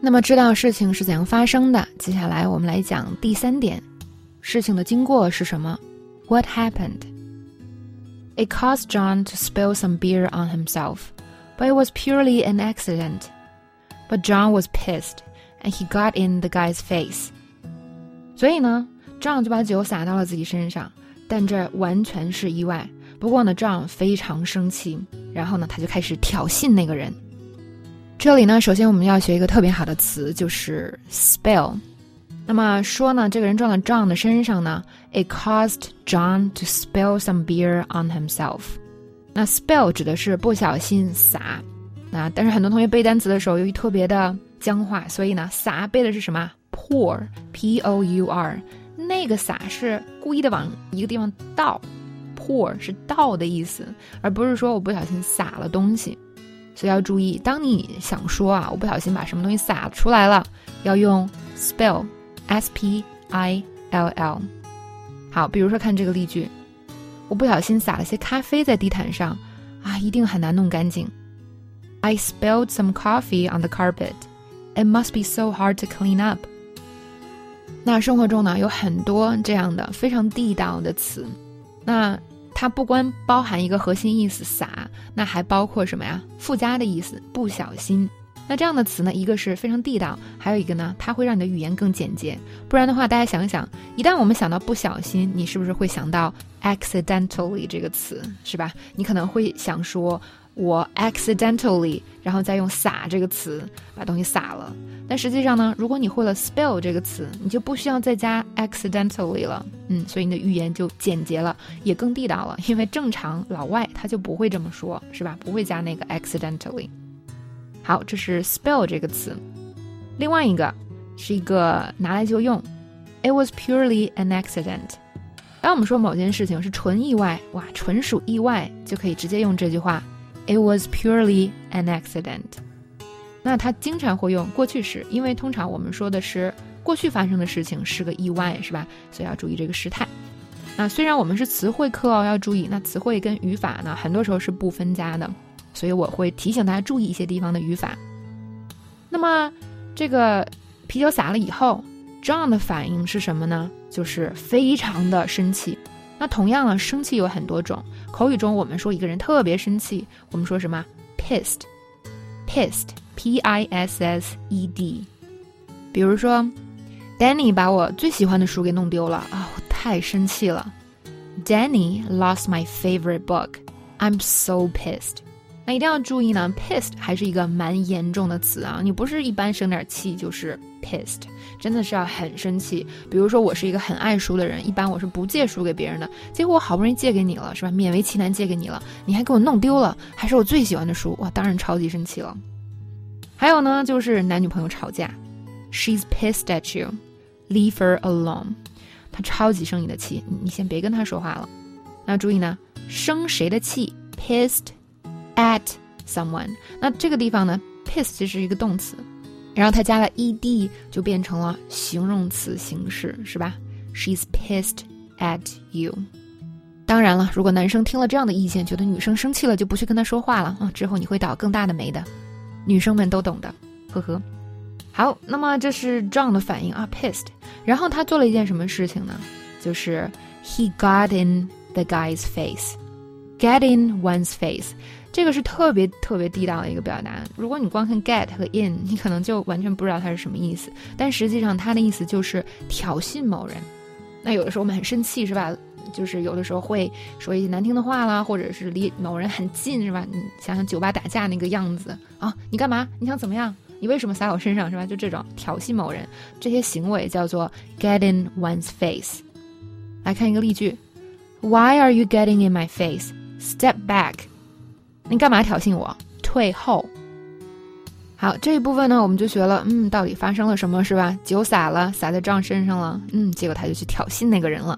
那么知道事情是怎样发生的，接下来我们来讲第三点，事情的经过是什么？What happened? It caused John to spill some beer on himself, but it was purely an accident. But John was pissed, and he got in the guy's face. 所以呢，John 就把酒洒到了自己身上，但这完全是意外。不过呢，John 非常生气，然后呢，他就开始挑衅那个人。这里呢，首先我们要学一个特别好的词，就是 spill。那么说呢，这个人撞到 John 的身上呢，it caused John to spill some beer on himself。那 spill 指的是不小心洒。那但是很多同学背单词的时候，由于特别的僵化，所以呢，洒背的是什么？pour，p o u r。那个洒是故意的往一个地方倒。pour 是倒的意思，而不是说我不小心洒了东西，所以要注意，当你想说啊，我不小心把什么东西洒出来了，要用 spill，s p i l l。好，比如说看这个例句，我不小心洒了些咖啡在地毯上，啊，一定很难弄干净。I spilled some coffee on the carpet. It must be so hard to clean up. 那生活中呢，有很多这样的非常地道的词，那。它不光包含一个核心意思洒，那还包括什么呀？附加的意思不小心。那这样的词呢，一个是非常地道，还有一个呢，它会让你的语言更简洁。不然的话，大家想想，一旦我们想到不小心，你是不是会想到 accidentally 这个词，是吧？你可能会想说。我 accidentally，然后再用洒这个词把东西洒了。但实际上呢，如果你会了 spill 这个词，你就不需要再加 accidentally 了。嗯，所以你的语言就简洁了，也更地道了。因为正常老外他就不会这么说，是吧？不会加那个 accidentally。好，这是 spell 这个词。另外一个是一个拿来就用，it was purely an accident。当我们说某件事情是纯意外，哇，纯属意外，就可以直接用这句话。It was purely an accident。那它经常会用过去时，因为通常我们说的是过去发生的事情是个意外，是吧？所以要注意这个时态。那虽然我们是词汇课哦，要注意，那词汇跟语法呢，很多时候是不分家的，所以我会提醒大家注意一些地方的语法。那么这个啤酒洒了以后，John 的反应是什么呢？就是非常的生气。那同样呢，生气有很多种。口语中，我们说一个人特别生气，我们说什么？pissed，pissed，p i s s e d。比如说，Danny 把我最喜欢的书给弄丢了啊，我太生气了。Danny lost my favorite book. I'm so pissed. 那一定要注意呢，pissed 还是一个蛮严重的词啊！你不是一般生点气就是 pissed，真的是要很生气。比如说我是一个很爱书的人，一般我是不借书给别人的，结果我好不容易借给你了，是吧？勉为其难借给你了，你还给我弄丢了，还是我最喜欢的书，哇，当然超级生气了。还有呢，就是男女朋友吵架，She's pissed at you, leave her alone。她超级生你的气，你先别跟她说话了。那注意呢，生谁的气？pissed。at someone，那这个地方呢，piss 其实是一个动词，然后它加了 ed 就变成了形容词形式，是吧？She's pissed at you。当然了，如果男生听了这样的意见，觉得女生生气了，就不去跟他说话了啊，之后你会倒更大的霉的。女生们都懂的，呵呵。好，那么这是 John 的反应啊，pissed。然后他做了一件什么事情呢？就是 he got in the guy's face。Get in one's face，这个是特别特别地道的一个表达。如果你光看 get 和 in，你可能就完全不知道它是什么意思。但实际上，它的意思就是挑衅某人。那有的时候我们很生气，是吧？就是有的时候会说一些难听的话啦，或者是离某人很近，是吧？你想想酒吧打架那个样子啊，你干嘛？你想怎么样？你为什么撒我身上，是吧？就这种挑衅某人，这些行为叫做 get in one's face。来看一个例句：Why are you getting in my face？Step back，你干嘛挑衅我？退后。好，这一部分呢，我们就学了，嗯，到底发生了什么，是吧？酒洒了，洒在张身上了，嗯，结果他就去挑衅那个人了。